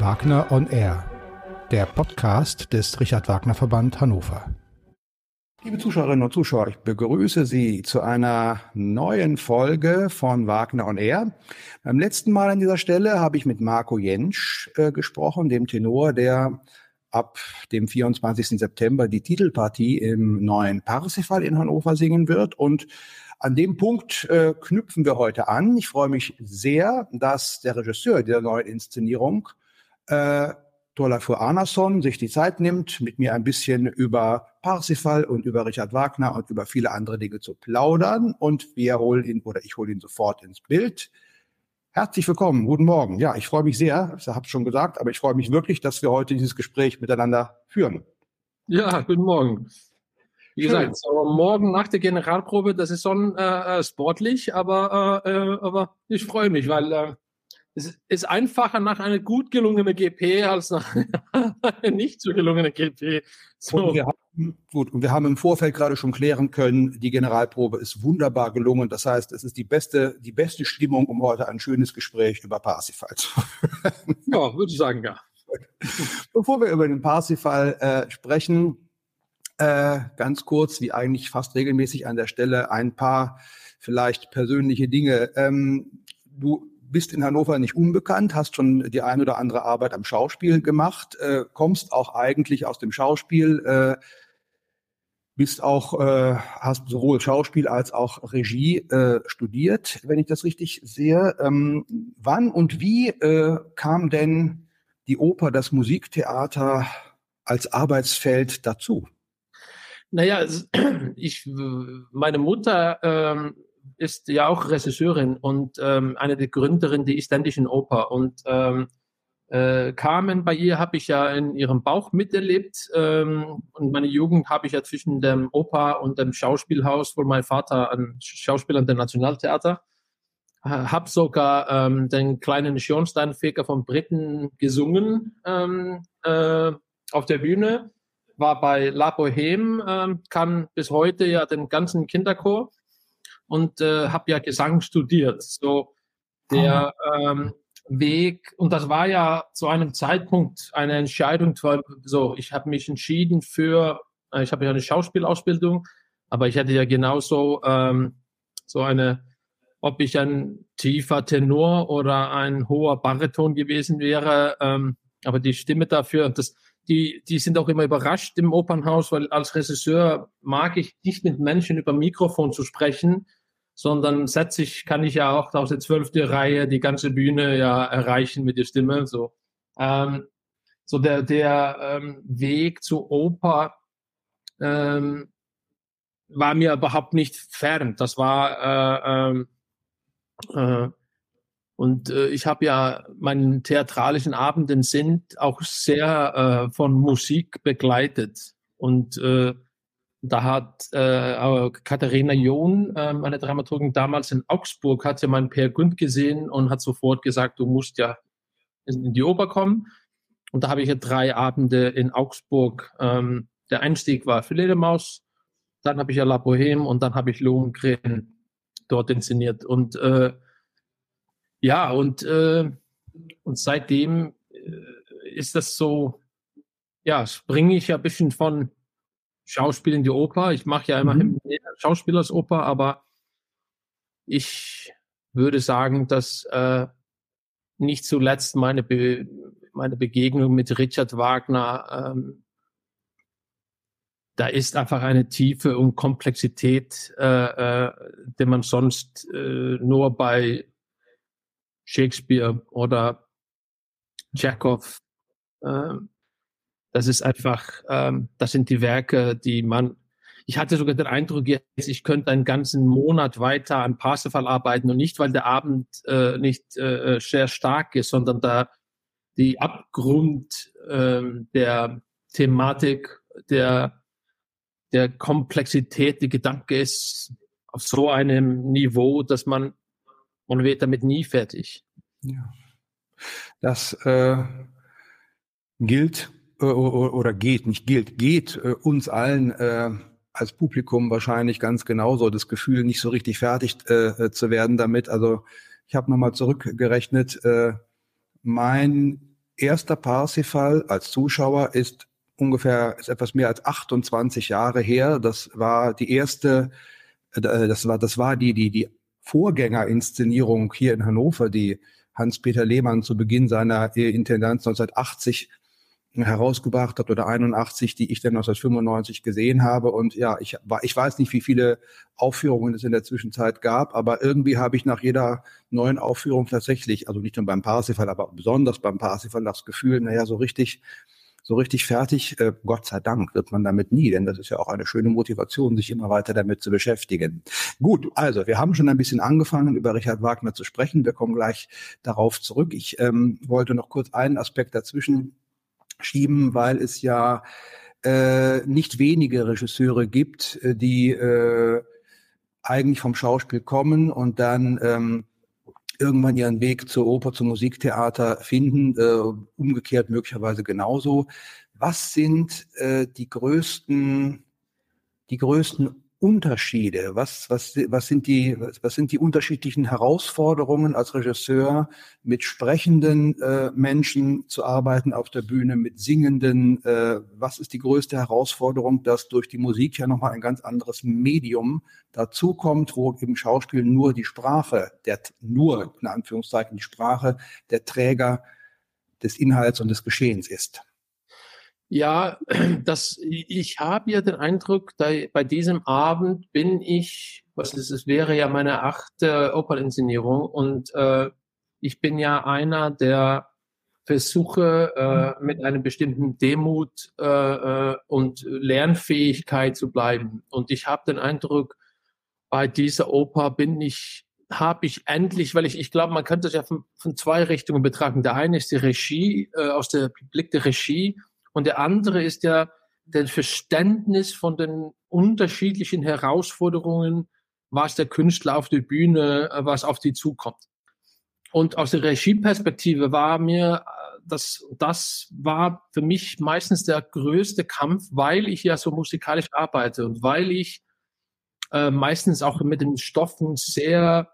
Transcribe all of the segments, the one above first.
Wagner on Air, der Podcast des Richard Wagner Verband Hannover. Liebe Zuschauerinnen und Zuschauer, ich begrüße Sie zu einer neuen Folge von Wagner on Air. Beim letzten Mal an dieser Stelle habe ich mit Marco Jentsch äh, gesprochen, dem Tenor, der ab dem 24. September die Titelpartie im neuen Parsifal in Hannover singen wird. Und an dem Punkt äh, knüpfen wir heute an. Ich freue mich sehr, dass der Regisseur dieser neuen Inszenierung, äh, Torlafur Arnason, sich die Zeit nimmt, mit mir ein bisschen über Parsifal und über Richard Wagner und über viele andere Dinge zu plaudern. Und wir holen ihn oder ich hole ihn sofort ins Bild. Herzlich willkommen, guten Morgen. Ja, ich freue mich sehr, ich habe es schon gesagt, aber ich freue mich wirklich, dass wir heute dieses Gespräch miteinander führen. Ja, guten Morgen. Wie Schön. gesagt, so morgen nach der Generalprobe, das ist schon äh, äh sportlich, aber, äh, äh, aber ich freue mich, weil äh, es ist einfacher nach einer gut gelungenen GP als nach einer nicht so gelungenen GP. So. Und wir haben, gut, und wir haben im Vorfeld gerade schon klären können, die Generalprobe ist wunderbar gelungen. Das heißt, es ist die beste, die beste Stimmung, um heute ein schönes Gespräch über Parsifal zu führen. Ja, würde ich sagen, ja. Bevor wir über den Parsifal äh, sprechen, äh, ganz kurz, wie eigentlich fast regelmäßig an der Stelle, ein paar vielleicht persönliche Dinge. Ähm, du bist in Hannover nicht unbekannt, hast schon die ein oder andere Arbeit am Schauspiel gemacht, äh, kommst auch eigentlich aus dem Schauspiel, äh, bist auch, äh, hast sowohl Schauspiel als auch Regie äh, studiert, wenn ich das richtig sehe. Ähm, wann und wie äh, kam denn die Oper, das Musiktheater als Arbeitsfeld dazu? Naja, ich, meine Mutter ähm, ist ja auch Regisseurin und ähm, eine der Gründerinnen der Isländischen Oper. Und ähm, äh, Carmen, bei ihr habe ich ja in ihrem Bauch miterlebt. Ähm, und meine Jugend habe ich ja zwischen dem Oper und dem Schauspielhaus, wo mein Vater ein Schauspieler dem Nationaltheater. Habe sogar ähm, den kleinen Schornsteinfeger von Briten gesungen ähm, äh, auf der Bühne. War bei La Boheme, ähm, kann bis heute ja den ganzen Kinderchor und äh, habe ja Gesang studiert. So der ähm, Weg und das war ja zu einem Zeitpunkt eine Entscheidung. So, ich habe mich entschieden für, äh, ich habe ja eine Schauspielausbildung, aber ich hätte ja genauso ähm, so eine, ob ich ein tiefer Tenor oder ein hoher Bariton gewesen wäre, ähm, aber die Stimme dafür, das die, die sind auch immer überrascht im Opernhaus, weil als Regisseur mag ich nicht mit Menschen über Mikrofon zu sprechen, sondern setze ich, kann ich ja auch aus der zwölften Reihe die ganze Bühne ja erreichen mit der Stimme. So, ähm, so der, der ähm, Weg zur Oper ähm, war mir überhaupt nicht fern. Das war äh, äh, äh, und äh, ich habe ja meinen theatralischen Abenden sind auch sehr äh, von Musik begleitet und äh, da hat äh, Katharina John, äh, meine Dramaturgin damals in Augsburg, hat ja meinen Per Gund gesehen und hat sofort gesagt, du musst ja in die Oper kommen. Und da habe ich ja drei Abende in Augsburg. Ähm, der Einstieg war Maus, dann habe ich ja La Boheme und dann habe ich Lohengrin dort inszeniert. Und äh, ja, und, äh, und seitdem äh, ist das so, ja, springe ich ja ein bisschen von Schauspiel in die Oper. Ich mache ja immerhin mhm. Schauspielersoper, aber ich würde sagen, dass äh, nicht zuletzt meine, Be meine Begegnung mit Richard Wagner, ähm, da ist einfach eine Tiefe und Komplexität, äh, äh, die man sonst äh, nur bei Shakespeare oder Chekhov äh, das ist einfach, ähm, das sind die Werke, die man, ich hatte sogar den Eindruck jetzt, ich könnte einen ganzen Monat weiter an Parsifal arbeiten und nicht, weil der Abend äh, nicht äh, sehr stark ist, sondern da die Abgrund äh, der Thematik, der, der Komplexität, die Gedanke ist auf so einem Niveau, dass man, man wird damit nie fertig. Ja. Das äh, gilt oder geht, nicht gilt, geht äh, uns allen äh, als Publikum wahrscheinlich ganz genauso das Gefühl, nicht so richtig fertig äh, zu werden damit. Also ich habe nochmal zurückgerechnet, äh, mein erster Parsifal als Zuschauer ist ungefähr, ist etwas mehr als 28 Jahre her. Das war die erste, äh, das war, das war die, die, die Vorgängerinszenierung hier in Hannover, die Hans-Peter Lehmann zu Beginn seiner Intendanz 1980 herausgebracht hat oder 81, die ich dann 1995 gesehen habe. Und ja, ich, ich weiß nicht, wie viele Aufführungen es in der Zwischenzeit gab, aber irgendwie habe ich nach jeder neuen Aufführung tatsächlich, also nicht nur beim Parsifal, aber besonders beim Parsifal das Gefühl, naja, so richtig so richtig fertig, äh, Gott sei Dank, wird man damit nie, denn das ist ja auch eine schöne Motivation, sich immer weiter damit zu beschäftigen. Gut, also wir haben schon ein bisschen angefangen, über Richard Wagner zu sprechen. Wir kommen gleich darauf zurück. Ich ähm, wollte noch kurz einen Aspekt dazwischen schieben, weil es ja äh, nicht wenige Regisseure gibt, äh, die äh, eigentlich vom Schauspiel kommen und dann ähm, irgendwann ihren Weg zur Oper, zum Musiktheater finden, äh, umgekehrt möglicherweise genauso. Was sind äh, die größten, die größten Unterschiede? Was, was, was, sind die, was sind die unterschiedlichen Herausforderungen als Regisseur, mit sprechenden äh, Menschen zu arbeiten auf der Bühne, mit singenden? Äh, was ist die größte Herausforderung, dass durch die Musik ja nochmal ein ganz anderes Medium dazukommt, wo eben Schauspiel nur die Sprache, der, nur in Anführungszeichen die Sprache der Träger des Inhalts und des Geschehens ist? Ja, das, ich habe ja den Eindruck, da, bei diesem Abend bin ich, was ist es, wäre ja meine achte Operninszenierung und äh, ich bin ja einer, der versuche äh, mit einem bestimmten Demut äh, äh, und Lernfähigkeit zu bleiben. Und ich habe den Eindruck, bei dieser Oper bin ich, habe ich endlich, weil ich, ich glaube, man könnte es ja von, von zwei Richtungen betrachten. Der eine ist die Regie, äh, aus der Blick der Regie und der andere ist ja das Verständnis von den unterschiedlichen Herausforderungen, was der Künstler auf der Bühne, äh, was auf die zukommt. Und aus der Regieperspektive war mir äh, das, das war für mich meistens der größte Kampf, weil ich ja so musikalisch arbeite und weil ich äh, meistens auch mit den Stoffen sehr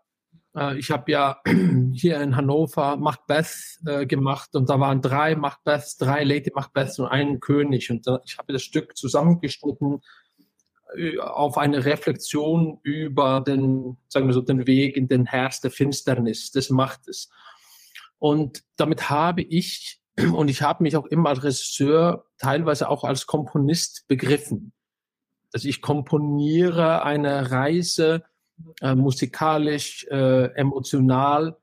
ich habe ja hier in Hannover Macbeth äh, gemacht und da waren drei Macbeths, drei Lady Macbeths und einen König. Und da, ich habe das Stück zusammengeschnitten äh, auf eine Reflexion über den, sagen wir so, den Weg in den Herz der Finsternis, des Machtes. Und damit habe ich, und ich habe mich auch immer als Regisseur, teilweise auch als Komponist begriffen. Also ich komponiere eine Reise äh, musikalisch, äh, emotional,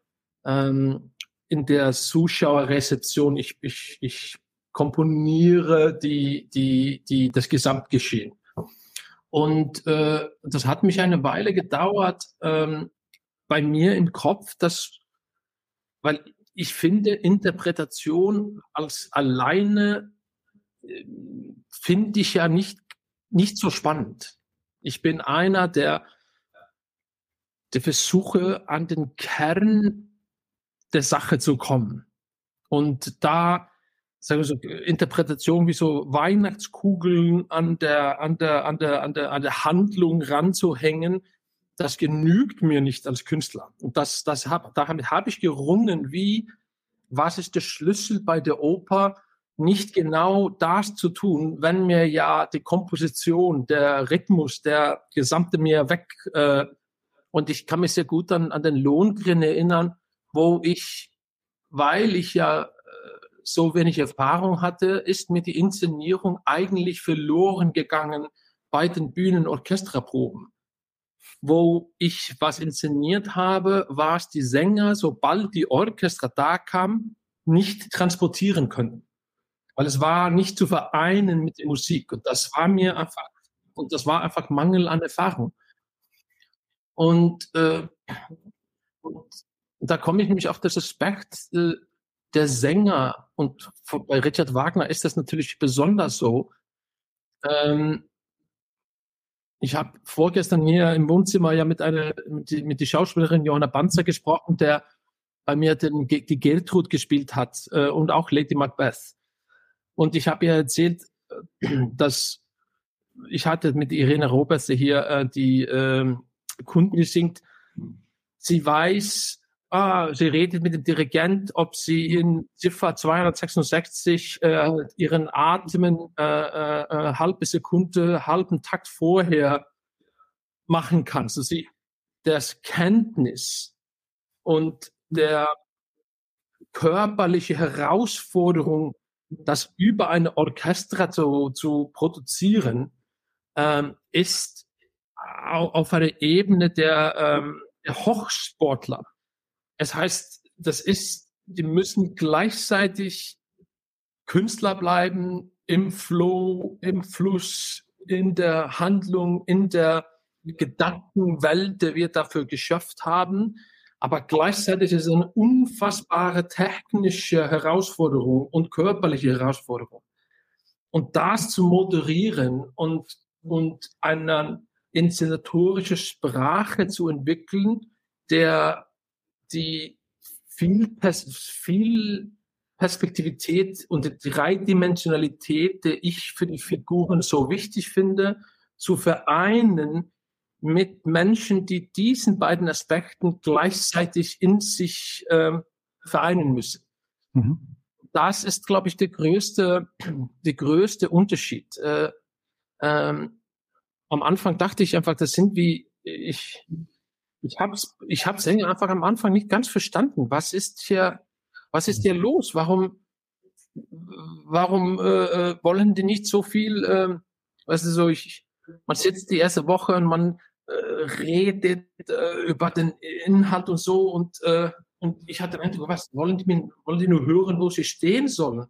ähm, in der Zuschauerrezeption. Ich, ich, ich komponiere die, die, die, das Gesamtgeschehen. Und äh, das hat mich eine Weile gedauert ähm, bei mir im Kopf, dass, weil ich finde, Interpretation als alleine äh, finde ich ja nicht, nicht so spannend. Ich bin einer, der der Versuche, an den Kern der Sache zu kommen. Und da, sagen wir so, Interpretation wie so Weihnachtskugeln an der, an der, an der, an der, an der Handlung ranzuhängen, das genügt mir nicht als Künstler. Und das, das hab, damit habe ich gerungen, wie, was ist der Schlüssel bei der Oper, nicht genau das zu tun, wenn mir ja die Komposition, der Rhythmus, der gesamte mir weg, äh, und ich kann mich sehr gut an, an den Lohngrin erinnern, wo ich, weil ich ja äh, so wenig Erfahrung hatte, ist mir die Inszenierung eigentlich verloren gegangen bei den Bühnenorchestraproben. Wo ich was inszeniert habe, war es die Sänger, sobald die Orchester da kam, nicht transportieren können. Weil es war nicht zu vereinen mit der Musik. Und das war mir einfach, und das war einfach Mangel an Erfahrung. Und, äh, und da komme ich nämlich auf das Aspekt äh, der Sänger. Und bei Richard Wagner ist das natürlich besonders so. Ähm, ich habe vorgestern hier im Wohnzimmer ja mit einer mit, die, mit die Schauspielerin Johanna Banzer gesprochen, der bei mir den, die Gertrud gespielt hat äh, und auch Lady Macbeth. Und ich habe ihr erzählt, äh, dass ich hatte mit Irene Roberts hier äh, die äh, Kunden gesingt. Sie weiß, ah, sie redet mit dem Dirigent, ob sie in Ziffer 266 äh, ihren Atmen äh, äh, äh, halbe Sekunde, halben Takt vorher machen kann. Also sie, das Kenntnis und der körperliche Herausforderung, das über eine Orchester zu, zu produzieren, ähm, ist auf einer Ebene der, ähm, der Hochsportler. Es heißt, das ist, die müssen gleichzeitig Künstler bleiben im Flow, im Fluss, in der Handlung, in der Gedankenwelt, die wir dafür geschafft haben. Aber gleichzeitig ist es eine unfassbare technische Herausforderung und körperliche Herausforderung. Und das zu moderieren und, und eine inszenatorische Sprache zu entwickeln, der die viel, Pers viel Perspektivität und die Dreidimensionalität, die ich für die Figuren so wichtig finde, zu vereinen mit Menschen, die diesen beiden Aspekten gleichzeitig in sich äh, vereinen müssen. Mhm. Das ist, glaube ich, der größte, der größte Unterschied. Äh, ähm, am Anfang dachte ich einfach, das sind wie ich. Ich habe es ich hab's einfach am Anfang nicht ganz verstanden. Was ist hier, was ist hier los? Warum, warum äh, äh wollen die nicht so viel? Äh, weißt du, so ich, man sitzt die erste Woche und man äh, redet äh, über den Inhalt und so und äh, und ich hatte den Eindruck, was wollen die, wollen die nur hören, wo sie stehen sollen?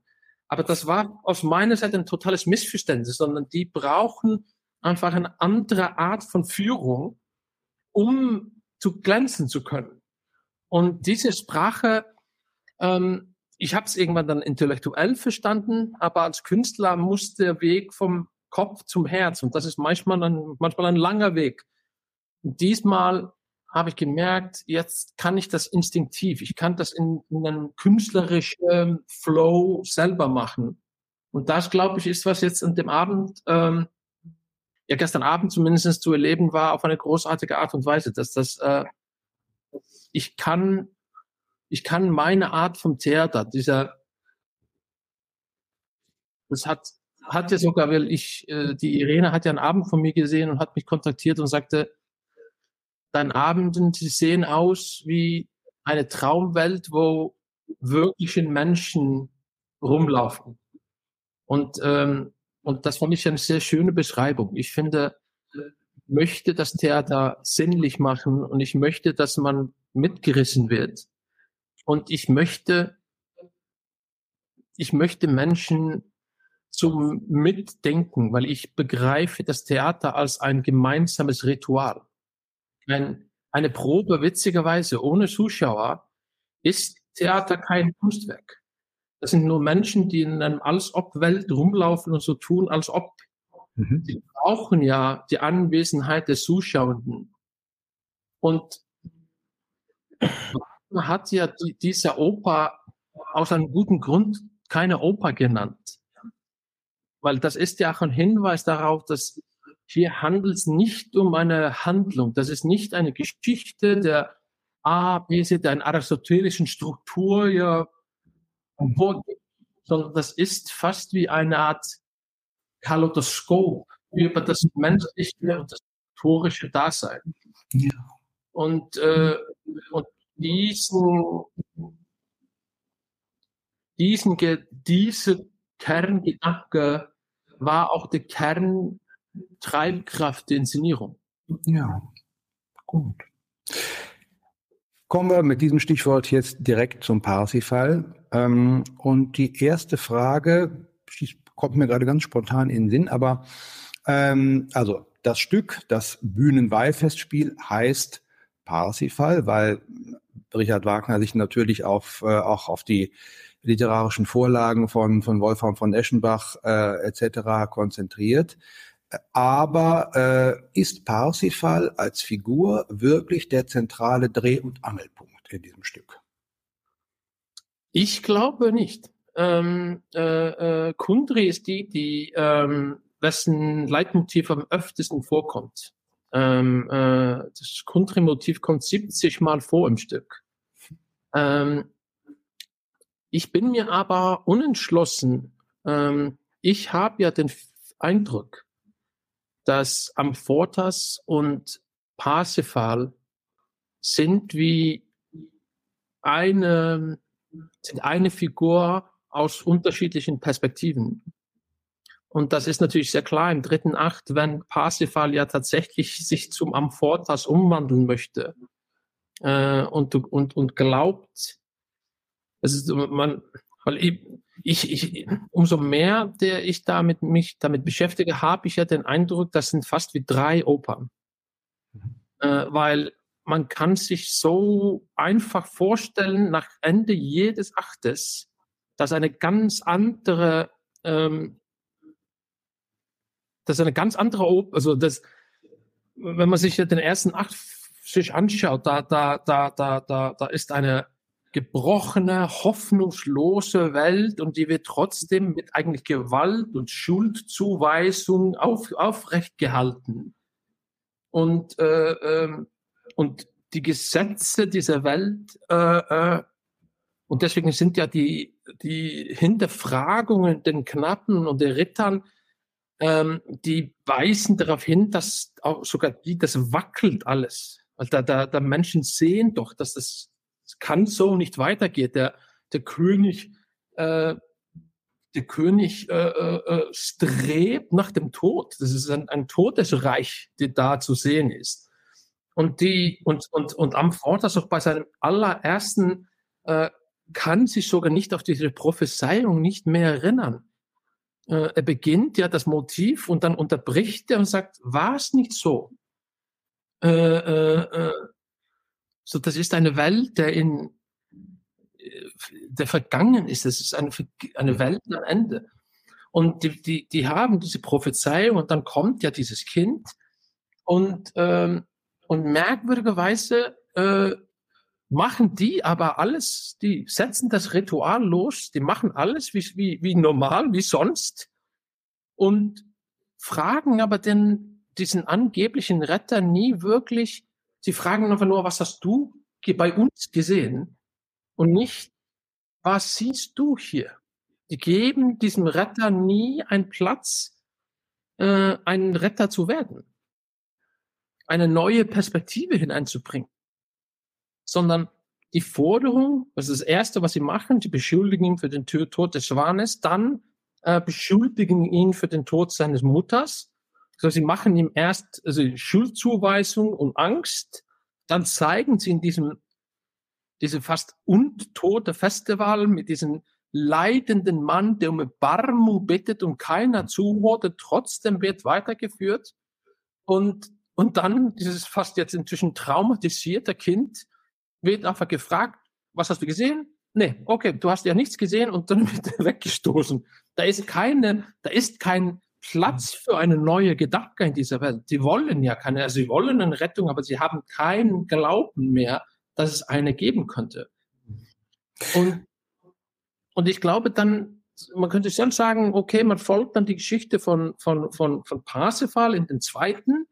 Aber das war aus meiner Seite ein totales Missverständnis, sondern die brauchen einfach eine andere Art von Führung, um zu glänzen zu können. Und diese Sprache, ähm, ich habe es irgendwann dann intellektuell verstanden, aber als Künstler muss der Weg vom Kopf zum Herz und das ist manchmal ein, manchmal ein langer Weg. Und diesmal habe ich gemerkt, jetzt kann ich das instinktiv, ich kann das in, in einem künstlerischen Flow selber machen. Und das, glaube ich, ist, was jetzt an dem Abend ähm, ja gestern Abend zumindest zu erleben war, auf eine großartige Art und Weise, dass das, äh, ich kann, ich kann meine Art vom Theater, dieser, das hat, hat ja sogar, weil ich, äh, die Irene hat ja einen Abend von mir gesehen und hat mich kontaktiert und sagte, dein Abenden, die sehen aus wie eine Traumwelt, wo wirkliche Menschen rumlaufen. Und ähm, und das fand ich eine sehr schöne Beschreibung. Ich finde, möchte das Theater sinnlich machen und ich möchte, dass man mitgerissen wird. Und ich möchte, ich möchte Menschen zum Mitdenken, weil ich begreife das Theater als ein gemeinsames Ritual. Ein, eine Probe, witzigerweise, ohne Zuschauer, ist Theater kein Kunstwerk. Das sind nur Menschen, die in einem Als-Ob-Welt rumlaufen und so tun, als ob. Mhm. Die brauchen ja die Anwesenheit des Zuschauenden. Und man hat ja die, diese Oper aus einem guten Grund keine Oper genannt. Weil das ist ja auch ein Hinweis darauf, dass hier handelt es nicht um eine Handlung. Das ist nicht eine Geschichte der A, B, C, der einer aristotelischen Struktur ja sondern das ist fast wie eine Art Kaleidoskop über das menschliche und das historische Dasein. Ja. Und, äh, und diesen, diesen, diese Kerngedanke war auch die Kerntreibkraft der Inszenierung. Ja, gut. Kommen wir mit diesem Stichwort jetzt direkt zum Parsifal. Ähm, und die erste Frage kommt mir gerade ganz spontan in den Sinn, aber ähm, also das Stück, das Bühnenweihfestspiel heißt Parsifal, weil Richard Wagner sich natürlich auf, äh, auch auf die literarischen Vorlagen von, von Wolfram von Eschenbach äh, etc. konzentriert. Aber äh, ist Parsifal als Figur wirklich der zentrale Dreh- und Angelpunkt in diesem Stück? Ich glaube nicht. Ähm, äh, äh, Kundry ist die, die ähm, wessen Leitmotiv am öftesten vorkommt. Ähm, äh, das Kundry-Motiv kommt 70 Mal vor im Stück. Ähm, ich bin mir aber unentschlossen. Ähm, ich habe ja den Eindruck, dass Amphotas und Parsifal sind wie eine, sind eine Figur aus unterschiedlichen Perspektiven. Und das ist natürlich sehr klar im dritten Akt, wenn Parsifal ja tatsächlich sich zum Amphotas umwandeln möchte äh, und, und, und glaubt, also man, weil ich, ich, ich, umso mehr der ich damit mich damit beschäftige, habe ich ja den Eindruck, das sind fast wie drei Opern. Mhm. Äh, weil man kann sich so einfach vorstellen, nach Ende jedes Achtes, dass eine ganz andere, ähm, dass eine ganz andere Oper, also das, wenn man sich den ersten Akt sich anschaut, da, da, da, da, da, da ist eine gebrochene, hoffnungslose Welt und die wird trotzdem mit eigentlich Gewalt und Schuldzuweisung auf, aufrecht gehalten. Und, äh, äh, und die Gesetze dieser Welt, äh, äh, und deswegen sind ja die, die Hinterfragungen den Knappen und den Rittern, ähm, die weisen darauf hin, dass auch sogar die, das wackelt alles. Weil da, da, da Menschen sehen doch, dass das kann so nicht weitergehen. Der, der König, äh, der König äh, äh, äh, strebt nach dem Tod. Das ist ein, ein Todesreich, der da zu sehen ist. Und die, und, und, und am Vortag auch bei seinem allerersten, äh, kann sich sogar nicht auf diese Prophezeiung nicht mehr erinnern. Äh, er beginnt ja das Motiv und dann unterbricht er und sagt, war es nicht so? Äh, äh, äh so, das ist eine Welt, der in der vergangen ist. Das ist eine, eine Welt am Ende. Und die, die, die haben diese Prophezeiung und dann kommt ja dieses Kind und, ähm, und merkwürdigerweise äh, machen die aber alles, die setzen das Ritual los, die machen alles wie, wie, wie normal, wie sonst und fragen aber den, diesen angeblichen Retter nie wirklich, Sie fragen einfach nur, was hast du bei uns gesehen? Und nicht, was siehst du hier? Die geben diesem Retter nie einen Platz, äh, ein Retter zu werden, eine neue Perspektive hineinzubringen, sondern die Forderung, das ist das Erste, was sie machen, sie beschuldigen ihn für den Tod des Schwanes, dann äh, beschuldigen ihn für den Tod seines Mutters, so, sie machen ihm erst also Schuldzuweisung und Angst, dann zeigen sie in diesem diese fast untote Festival mit diesem leidenden Mann, der um Erbarmung bittet und keiner zuhört, trotzdem wird weitergeführt. Und, und dann dieses fast jetzt inzwischen traumatisierte Kind wird einfach gefragt, was hast du gesehen? Nee, okay, du hast ja nichts gesehen und dann wird er weggestoßen. Da ist keine, da ist kein Platz für eine neue Gedanke in dieser Welt. Sie wollen ja keine, also sie wollen eine Rettung, aber sie haben keinen Glauben mehr, dass es eine geben könnte. Und, und ich glaube dann, man könnte schon sagen, okay, man folgt dann die Geschichte von, von, von, von Parsifal in den zweiten.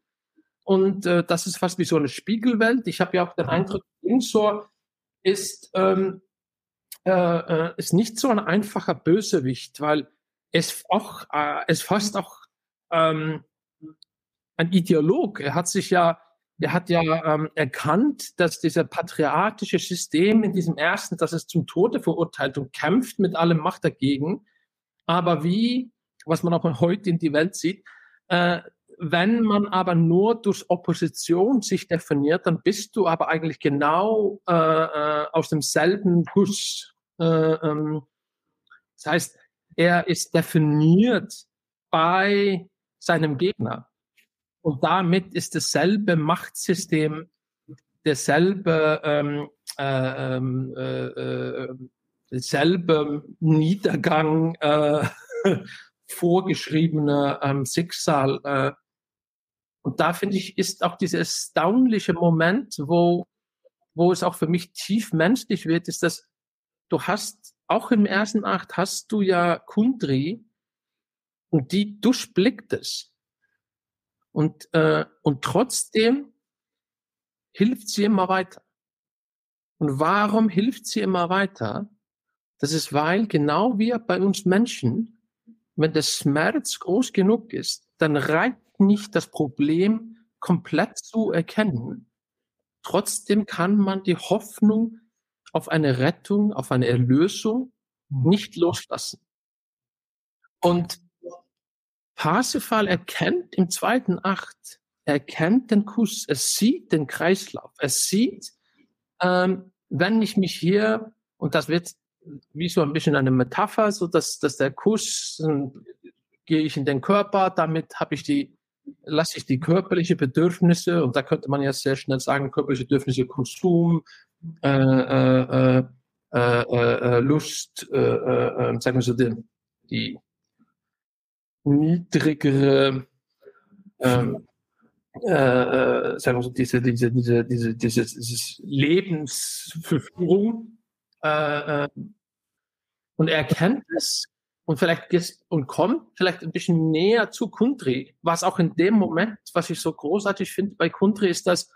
Und äh, das ist fast wie so eine Spiegelwelt. Ich habe ja auch den Eindruck, Insor ist, ähm, äh, äh, ist nicht so ein einfacher Bösewicht, weil ist auch, äh, ist fast auch ähm, ein Ideolog. Er hat sich ja, er hat ja ähm, erkannt, dass dieser patriotische System in diesem ersten, dass es zum Tode verurteilt und kämpft mit allem Macht dagegen. Aber wie, was man auch heute in die Welt sieht, äh, wenn man aber nur durch Opposition sich definiert, dann bist du aber eigentlich genau äh, äh, aus demselben Guss. Äh, ähm, das heißt, er ist definiert bei seinem Gegner. Und damit ist dasselbe Machtsystem, derselbe, ähm, äh, ähm, äh, äh, derselbe Niedergang, äh, vorgeschriebene ähm, Schicksal. Äh. Und da finde ich, ist auch dieser erstaunliche Moment, wo, wo es auch für mich tief menschlich wird, ist, dass du hast auch im ersten Akt hast du ja Kundri und die durchblickt es. Und, äh, und trotzdem hilft sie immer weiter. Und warum hilft sie immer weiter? Das ist, weil genau wie bei uns Menschen, wenn der Schmerz groß genug ist, dann reicht nicht das Problem komplett zu erkennen. Trotzdem kann man die Hoffnung auf eine Rettung, auf eine Erlösung nicht loslassen. Und Parsifal erkennt im zweiten Acht, er erkennt den Kuss, er sieht den Kreislauf, er sieht, ähm, wenn ich mich hier, und das wird wie so ein bisschen eine Metapher, so dass, dass der Kuss, gehe ich in den Körper, damit habe ich die, lasse ich die körperliche Bedürfnisse, und da könnte man ja sehr schnell sagen, körperliche Bedürfnisse, Konsum, äh, äh, äh, Lust, sagen wir so, die, die niedrigere, ähm, äh, äh, sagen wir so, diese, diese, diese, diese, diese, diese Lebensverführung, und er erkennt es und vielleicht jetzt und kommt vielleicht ein bisschen näher zu Kundri. Was auch in dem Moment, was ich so großartig finde bei Kundri, ist, dass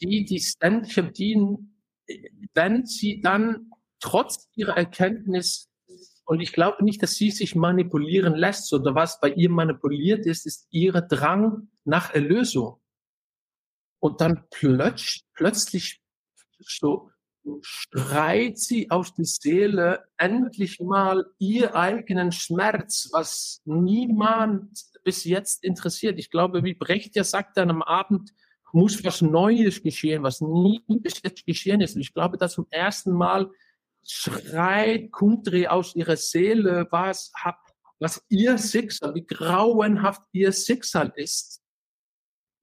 die, die ständig dienen, wenn sie dann trotz ihrer Erkenntnis und ich glaube nicht, dass sie sich manipulieren lässt, sondern was bei ihr manipuliert ist, ist ihre Drang nach Erlösung. Und dann plötz, plötzlich so schreit sie aus der Seele endlich mal ihr eigenen Schmerz, was niemand bis jetzt interessiert. Ich glaube, wie Brecht ja sagt dann am Abend, muss was Neues geschehen, was nie bis jetzt geschehen ist. Ich glaube, dass zum ersten Mal schreit Kundri aus ihrer Seele, was, was ihr Schicksal, wie grauenhaft ihr Schicksal ist.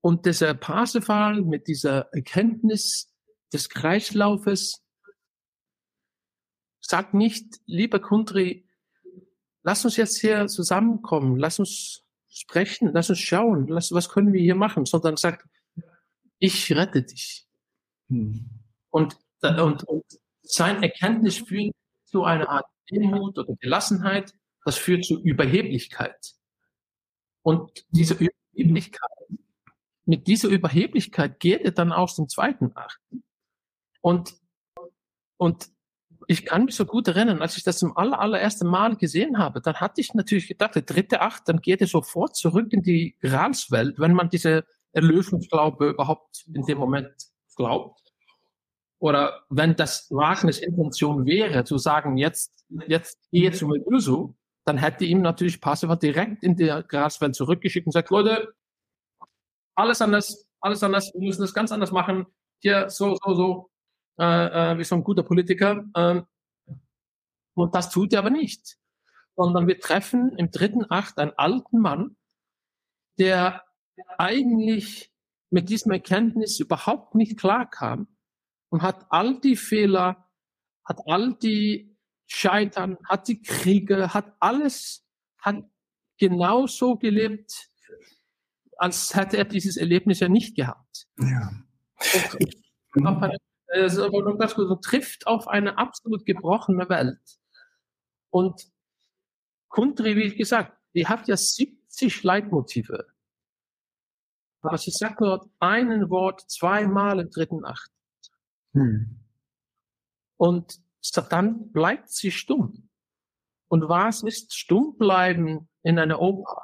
Und dieser Parsifal mit dieser Erkenntnis des Kreislaufes sagt nicht, lieber Kundri, lass uns jetzt hier zusammenkommen, lass uns sprechen, lass uns schauen, lass, was können wir hier machen, sondern sagt, ich rette dich. Hm. Und, und, und sein Erkenntnis führt zu einer Art Demut oder Gelassenheit, das führt zu Überheblichkeit. Und diese Überheblichkeit, mit dieser Überheblichkeit geht er dann aus dem zweiten Akt. Und, und ich kann mich so gut erinnern, als ich das zum aller, allerersten Mal gesehen habe, dann hatte ich natürlich gedacht, der dritte Akt, dann geht er sofort zurück in die Gralswelt, wenn man diese Erlösungsglaube überhaupt in dem Moment glaubt oder wenn das Wagners Intention wäre, zu sagen, jetzt, jetzt gehe zum Meduso, dann hätte ihm natürlich Passover direkt in der Graswelt zurückgeschickt und sagt, Leute, alles anders, alles anders, wir müssen das ganz anders machen. Hier, so, so, so, äh, äh, wie so ein guter Politiker. Äh, und das tut er aber nicht. Sondern wir treffen im dritten Acht einen alten Mann, der eigentlich mit diesem Erkenntnis überhaupt nicht klar kam und hat all die Fehler, hat all die Scheitern, hat die Kriege, hat alles, hat genauso gelebt, als hätte er dieses Erlebnis ja nicht gehabt. Ja. Und, äh, so trifft auf eine absolut gebrochene Welt. Und Kundri, wie gesagt, die hat ja 70 Leitmotive. Aber sie sagt nur ein Wort zweimal im dritten Acht. Hm. Und dann bleibt sie stumm. Und was ist stumm bleiben in einer Oper?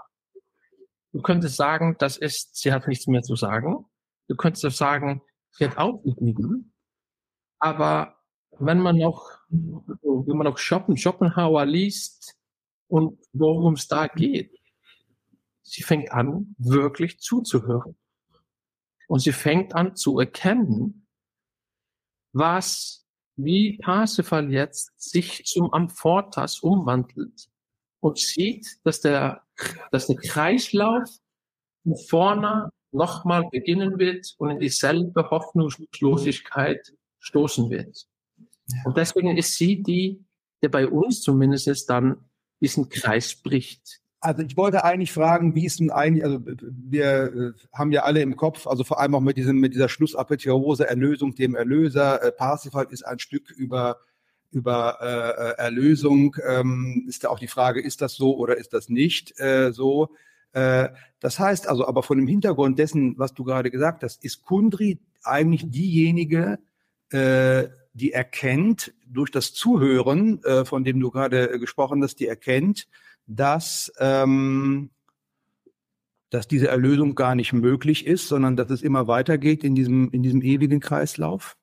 Du könntest sagen, das ist, sie hat nichts mehr zu sagen. Du könntest auch sagen, sie hat aufgegeben. Aber wenn man noch, wenn man noch Schopen, Schopenhauer liest und worum es da geht, sie fängt an, wirklich zuzuhören. Und sie fängt an zu erkennen, was wie Parsifal jetzt sich zum Amphotas umwandelt und sieht, dass der, dass der Kreislauf von vorne nochmal beginnen wird und in dieselbe Hoffnungslosigkeit stoßen wird. Und deswegen ist sie die, der bei uns zumindest dann diesen Kreis bricht. Also ich wollte eigentlich fragen, wie ist denn eigentlich, also wir äh, haben ja alle im Kopf, also vor allem auch mit diesem, mit dieser Schlussapotheose, Erlösung dem Erlöser, äh, Parsifal ist ein Stück über über äh, äh, Erlösung ähm, ist da auch die Frage, ist das so oder ist das nicht äh, so? Äh, das heißt also, aber von dem Hintergrund dessen, was du gerade gesagt hast, ist Kundri eigentlich diejenige, äh, die erkennt durch das Zuhören, äh, von dem du gerade äh, gesprochen hast, die erkennt, dass, ähm, dass diese Erlösung gar nicht möglich ist, sondern dass es immer weitergeht in diesem, in diesem ewigen Kreislauf?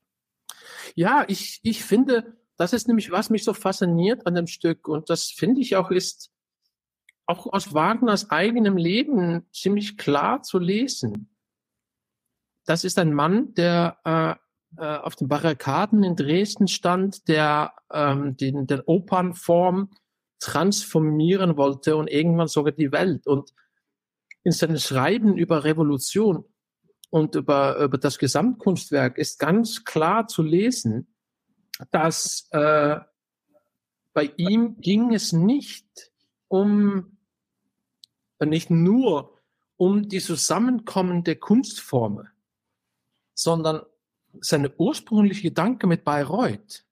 Ja, ich, ich finde, das ist nämlich, was mich so fasziniert an dem Stück. Und das finde ich auch ist auch aus Wagners eigenem Leben ziemlich klar zu lesen. Das ist ein Mann, der äh, äh, auf den Barrikaden in Dresden stand, der ähm, den, den Opernform transformieren wollte und irgendwann sogar die Welt. Und in seinem Schreiben über Revolution und über, über das Gesamtkunstwerk ist ganz klar zu lesen, dass äh, bei ihm ging es nicht um, nicht nur um die Zusammenkommen der Kunstformen, sondern seine ursprüngliche Gedanke mit Bayreuth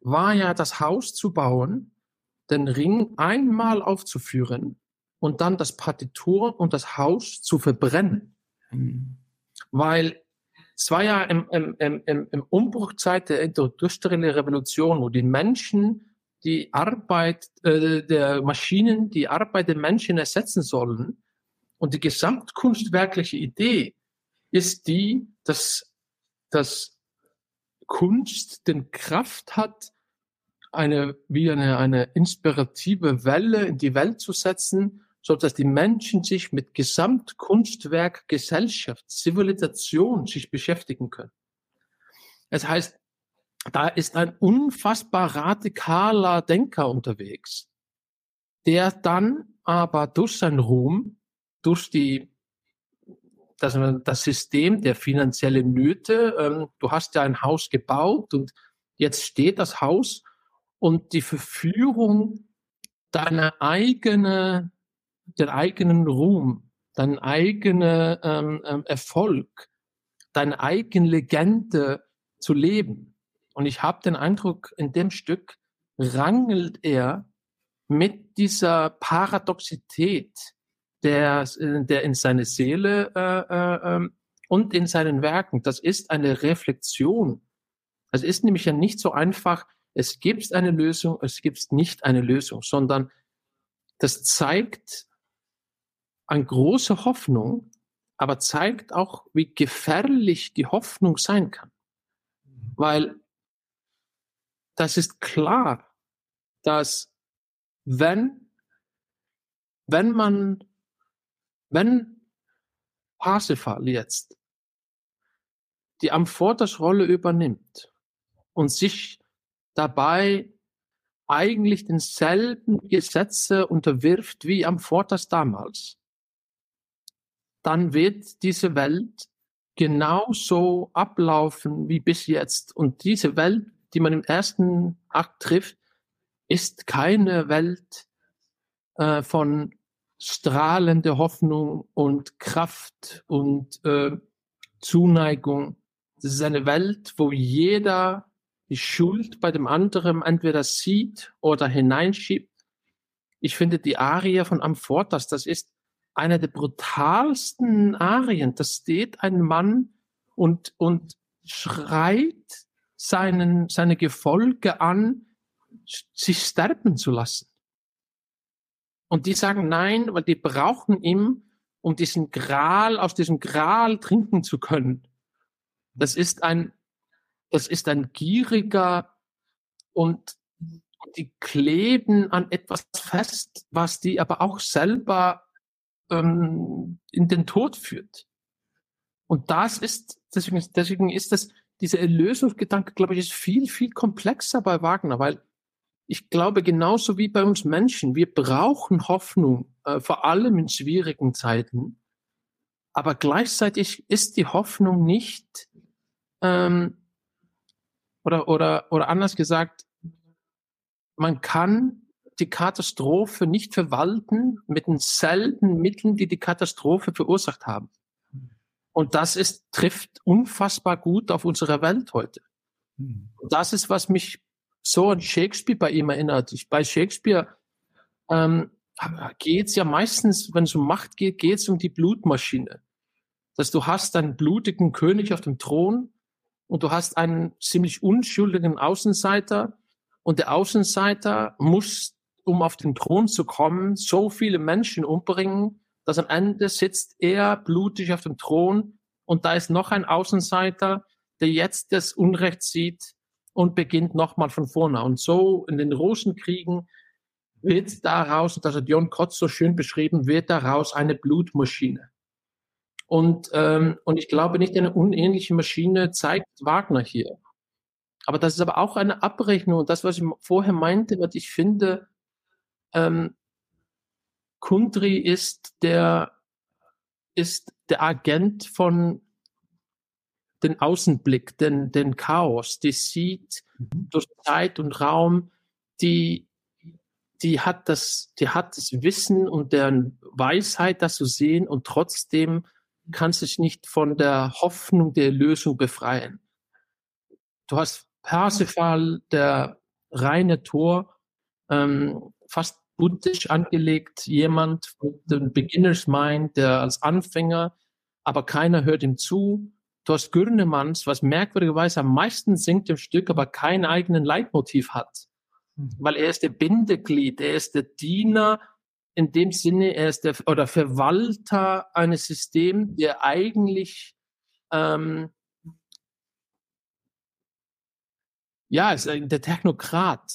war ja, das Haus zu bauen, den Ring einmal aufzuführen und dann das Partitur und das Haus zu verbrennen. Mhm. Weil es war ja im, im, im, im Umbruchzeit der industriellen Revolution, wo die Menschen die Arbeit äh, der Maschinen, die Arbeit der Menschen ersetzen sollen. Und die gesamtkunstwerkliche Idee ist die, dass, dass Kunst den Kraft hat, eine, wie eine, eine inspirative Welle in die Welt zu setzen so dass die Menschen sich mit Gesamtkunstwerk, Gesellschaft, Zivilisation sich beschäftigen können. Das heißt, da ist ein unfassbar radikaler Denker unterwegs, der dann aber durch sein Ruhm, durch die das, das System der finanziellen Nöte, ähm, du hast ja ein Haus gebaut und jetzt steht das Haus und die Verführung deiner eigene den eigenen Ruhm, dein eigener ähm, ähm, Erfolg, deine eigene Legende zu leben. Und ich habe den Eindruck, in dem Stück rangelt er mit dieser Paradoxität, der, der in seine Seele äh, äh, ähm, und in seinen Werken, das ist eine Reflexion. Es ist nämlich ja nicht so einfach, es gibt eine Lösung, es gibt nicht eine Lösung, sondern das zeigt eine große Hoffnung, aber zeigt auch, wie gefährlich die Hoffnung sein kann. Weil das ist klar, dass wenn, wenn man, wenn Parsifal jetzt die Amfortas-Rolle übernimmt und sich dabei eigentlich denselben Gesetze unterwirft wie Amfortas damals, dann wird diese Welt genauso ablaufen wie bis jetzt. Und diese Welt, die man im ersten Akt trifft, ist keine Welt äh, von strahlender Hoffnung und Kraft und äh, Zuneigung. Das ist eine Welt, wo jeder die Schuld bei dem anderen entweder sieht oder hineinschiebt. Ich finde die Arie von Amfortas, das ist einer der brutalsten Arien. Da steht ein Mann und, und schreit seinen, seine Gefolge an, sich sterben zu lassen. Und die sagen nein, weil die brauchen ihn, um diesen Gral, aus diesem Gral trinken zu können. Das ist ein, das ist ein gieriger und die kleben an etwas fest, was die aber auch selber ähm, in den Tod führt. Und das ist, deswegen, deswegen ist das, dieser Erlösungsgedanke, glaube ich, ist viel, viel komplexer bei Wagner, weil ich glaube, genauso wie bei uns Menschen, wir brauchen Hoffnung, äh, vor allem in schwierigen Zeiten. Aber gleichzeitig ist die Hoffnung nicht, ähm, oder, oder, oder anders gesagt, man kann die Katastrophe nicht verwalten mit denselben Mitteln, die die Katastrophe verursacht haben. Und das ist, trifft unfassbar gut auf unsere Welt heute. Und das ist, was mich so an Shakespeare bei ihm erinnert. Ich, bei Shakespeare ähm, geht es ja meistens, wenn es um Macht geht, geht es um die Blutmaschine. Dass du hast einen blutigen König auf dem Thron und du hast einen ziemlich unschuldigen Außenseiter und der Außenseiter muss, um auf den Thron zu kommen, so viele Menschen umbringen, dass am Ende sitzt er blutig auf dem Thron und da ist noch ein Außenseiter, der jetzt das Unrecht sieht und beginnt nochmal von vorne. Und so in den Rosenkriegen wird daraus, und das hat John Kotz so schön beschrieben, wird daraus eine Blutmaschine. Und, ähm, und ich glaube, nicht eine unähnliche Maschine zeigt Wagner hier. Aber das ist aber auch eine Abrechnung. Und das, was ich vorher meinte, was ich finde, ähm, Kundry ist der, ist der Agent von den Außenblick, den, den Chaos, die sieht mhm. durch Zeit und Raum, die, die hat das, die hat das Wissen und deren Weisheit, das zu sehen und trotzdem kann sich nicht von der Hoffnung der Lösung befreien. Du hast Parsifal, der reine Tor, ähm, fast buddhisch angelegt, jemand von dem Beginners Mind, der als Anfänger, aber keiner hört ihm zu. Hast Gürnemanns, was merkwürdigerweise am meisten singt im Stück, aber keinen eigenen Leitmotiv hat. Mhm. Weil er ist der Bindeglied, er ist der Diener in dem Sinne, er ist der oder Verwalter eines Systems, der eigentlich ähm, ja, ist der Technokrat.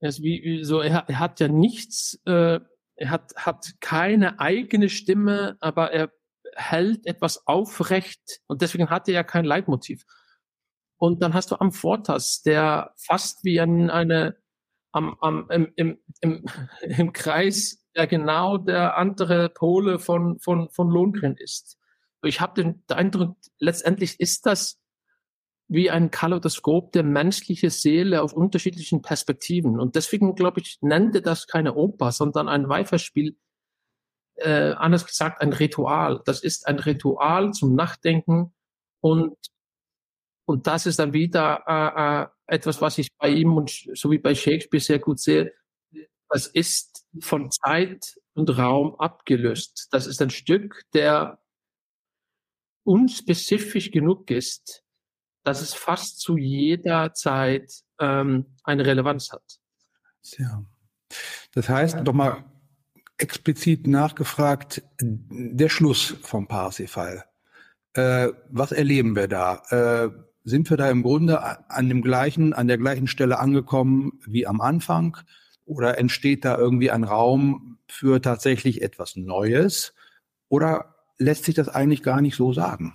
Er ist wie so, er, er hat ja nichts, äh, er hat, hat keine eigene Stimme, aber er hält etwas aufrecht und deswegen hat er ja kein Leitmotiv. Und dann hast du Amfortas, der fast wie ein, eine am, am, im, im, im, im Kreis der genau der andere Pole von, von, von Lohngren ist. Ich habe den Eindruck, letztendlich ist das wie ein Kaleidoskop der menschliche Seele aus unterschiedlichen Perspektiven. Und deswegen, glaube ich, nannte das keine Oper, sondern ein Weiferspiel, äh, anders gesagt ein Ritual. Das ist ein Ritual zum Nachdenken und, und das ist dann wieder äh, äh, etwas, was ich bei ihm und so wie bei Shakespeare sehr gut sehe. Das ist von Zeit und Raum abgelöst. Das ist ein Stück, der unspezifisch genug ist, dass es fast zu jeder Zeit ähm, eine Relevanz hat. Ja. Das heißt, doch mal explizit nachgefragt, der Schluss vom Parsifal. Äh, was erleben wir da? Äh, sind wir da im Grunde an dem gleichen, an der gleichen Stelle angekommen wie am Anfang? Oder entsteht da irgendwie ein Raum für tatsächlich etwas Neues? Oder lässt sich das eigentlich gar nicht so sagen?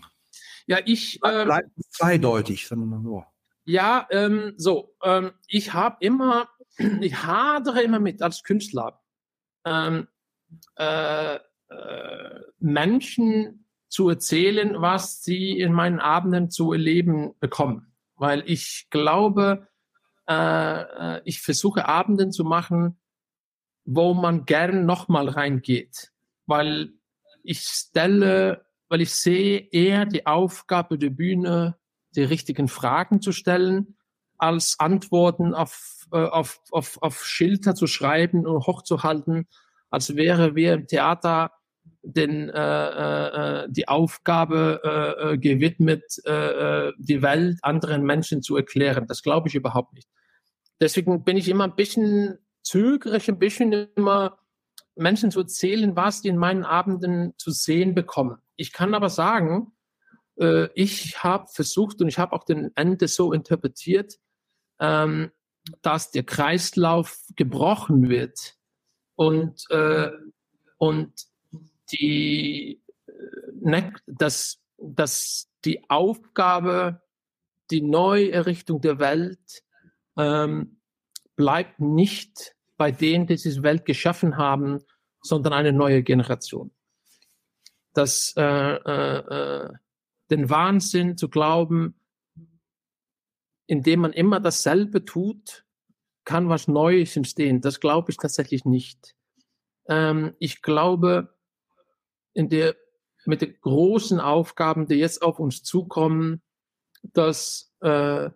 Ja, ich. Ähm, bleibt zweideutig, sagen wir mal so. Ja, ähm, so. Ähm, ich habe immer, ich hadere immer mit als Künstler, ähm, äh, äh, Menschen zu erzählen, was sie in meinen Abenden zu erleben bekommen. Weil ich glaube, äh, äh, ich versuche Abenden zu machen, wo man gern nochmal reingeht, weil ich stelle, weil ich sehe eher die Aufgabe der Bühne, die richtigen Fragen zu stellen, als Antworten auf, äh, auf, auf, auf Schilder zu schreiben und hochzuhalten, als wäre wir im Theater den, äh, äh, die Aufgabe äh, äh gewidmet, äh, die Welt anderen Menschen zu erklären. Das glaube ich überhaupt nicht. Deswegen bin ich immer ein bisschen zögerlich, ein bisschen immer Menschen zu erzählen, was die in meinen Abenden zu sehen bekommen. Ich kann aber sagen, äh, ich habe versucht und ich habe auch den Ende so interpretiert, ähm, dass der Kreislauf gebrochen wird und, äh, und die, äh, dass, dass die Aufgabe, die Neuerrichtung der Welt ähm, bleibt nicht bei denen, die diese Welt geschaffen haben, sondern eine neue Generation. Das, äh, äh, äh, den Wahnsinn zu glauben, indem man immer dasselbe tut, kann was Neues entstehen. Das glaube ich tatsächlich nicht. Ähm, ich glaube, in der, mit den großen Aufgaben, die jetzt auf uns zukommen, dass äh,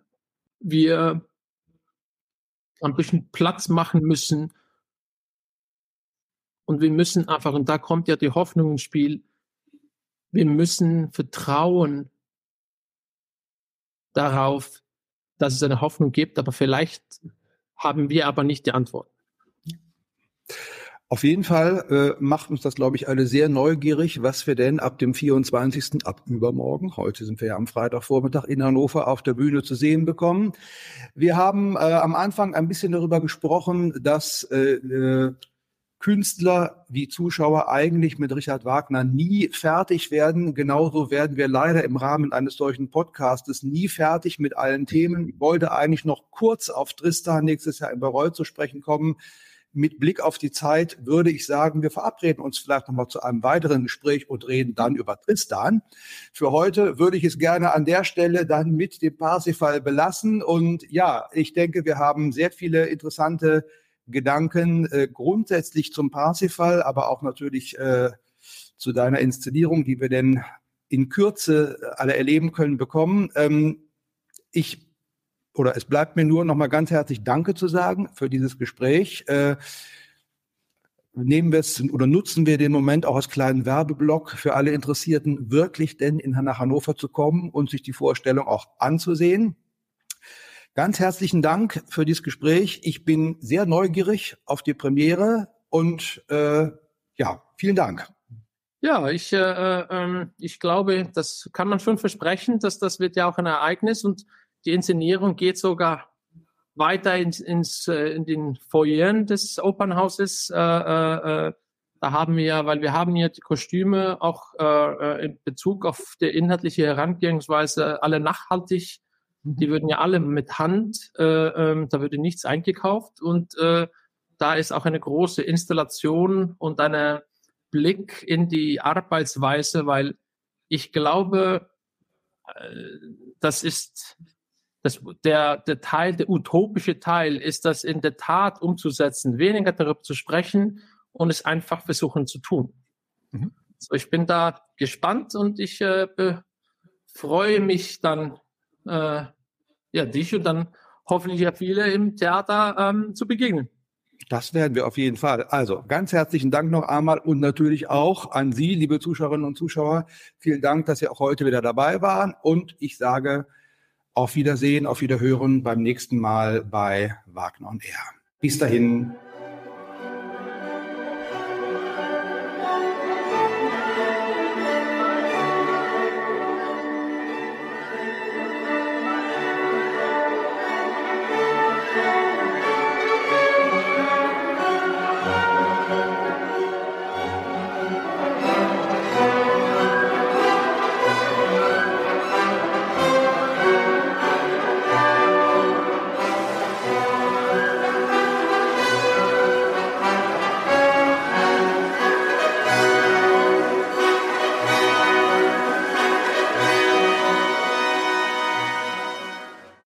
wir ein bisschen Platz machen müssen. Und wir müssen einfach, und da kommt ja die Hoffnung ins Spiel, wir müssen vertrauen darauf, dass es eine Hoffnung gibt, aber vielleicht haben wir aber nicht die Antwort. Auf jeden Fall äh, macht uns das, glaube ich, alle sehr neugierig, was wir denn ab dem 24. ab übermorgen, heute sind wir ja am Freitagvormittag in Hannover auf der Bühne zu sehen bekommen. Wir haben äh, am Anfang ein bisschen darüber gesprochen, dass äh, äh, Künstler wie Zuschauer eigentlich mit Richard Wagner nie fertig werden. Genauso werden wir leider im Rahmen eines solchen Podcastes nie fertig mit allen Themen. Ich wollte eigentlich noch kurz auf Tristan nächstes Jahr in Bayreuth zu sprechen kommen mit Blick auf die Zeit würde ich sagen, wir verabreden uns vielleicht nochmal zu einem weiteren Gespräch und reden dann über Tristan. Für heute würde ich es gerne an der Stelle dann mit dem Parsifal belassen. Und ja, ich denke, wir haben sehr viele interessante Gedanken äh, grundsätzlich zum Parsifal, aber auch natürlich äh, zu deiner Inszenierung, die wir denn in Kürze alle erleben können, bekommen. Ähm, ich oder es bleibt mir nur noch mal ganz herzlich Danke zu sagen für dieses Gespräch. Äh, nehmen wir es oder nutzen wir den Moment auch als kleinen Werbeblock für alle Interessierten, wirklich denn in, nach Hannover zu kommen und sich die Vorstellung auch anzusehen. Ganz herzlichen Dank für dieses Gespräch. Ich bin sehr neugierig auf die Premiere und äh, ja, vielen Dank. Ja, ich, äh, äh, ich glaube, das kann man schon versprechen, dass das wird ja auch ein Ereignis und die Inszenierung geht sogar weiter ins, ins äh, in den Foyeren des Opernhauses. Äh, äh, äh, da haben wir, weil wir haben hier die Kostüme auch äh, äh, in Bezug auf die inhaltliche Herangehensweise alle nachhaltig. Die würden ja alle mit Hand, äh, äh, da würde nichts eingekauft und äh, da ist auch eine große Installation und eine Blick in die Arbeitsweise, weil ich glaube, äh, das ist das, der, der Teil, der utopische Teil ist das in der Tat umzusetzen, weniger darüber zu sprechen und es einfach versuchen zu tun. Mhm. So, ich bin da gespannt und ich äh, freue mich dann, äh, ja, dich und dann hoffentlich ja viele im Theater ähm, zu begegnen. Das werden wir auf jeden Fall. Also ganz herzlichen Dank noch einmal und natürlich auch an Sie, liebe Zuschauerinnen und Zuschauer. Vielen Dank, dass Sie auch heute wieder dabei waren. Und ich sage auf Wiedersehen, auf Wiederhören beim nächsten Mal bei Wagner und Er. Bis dahin,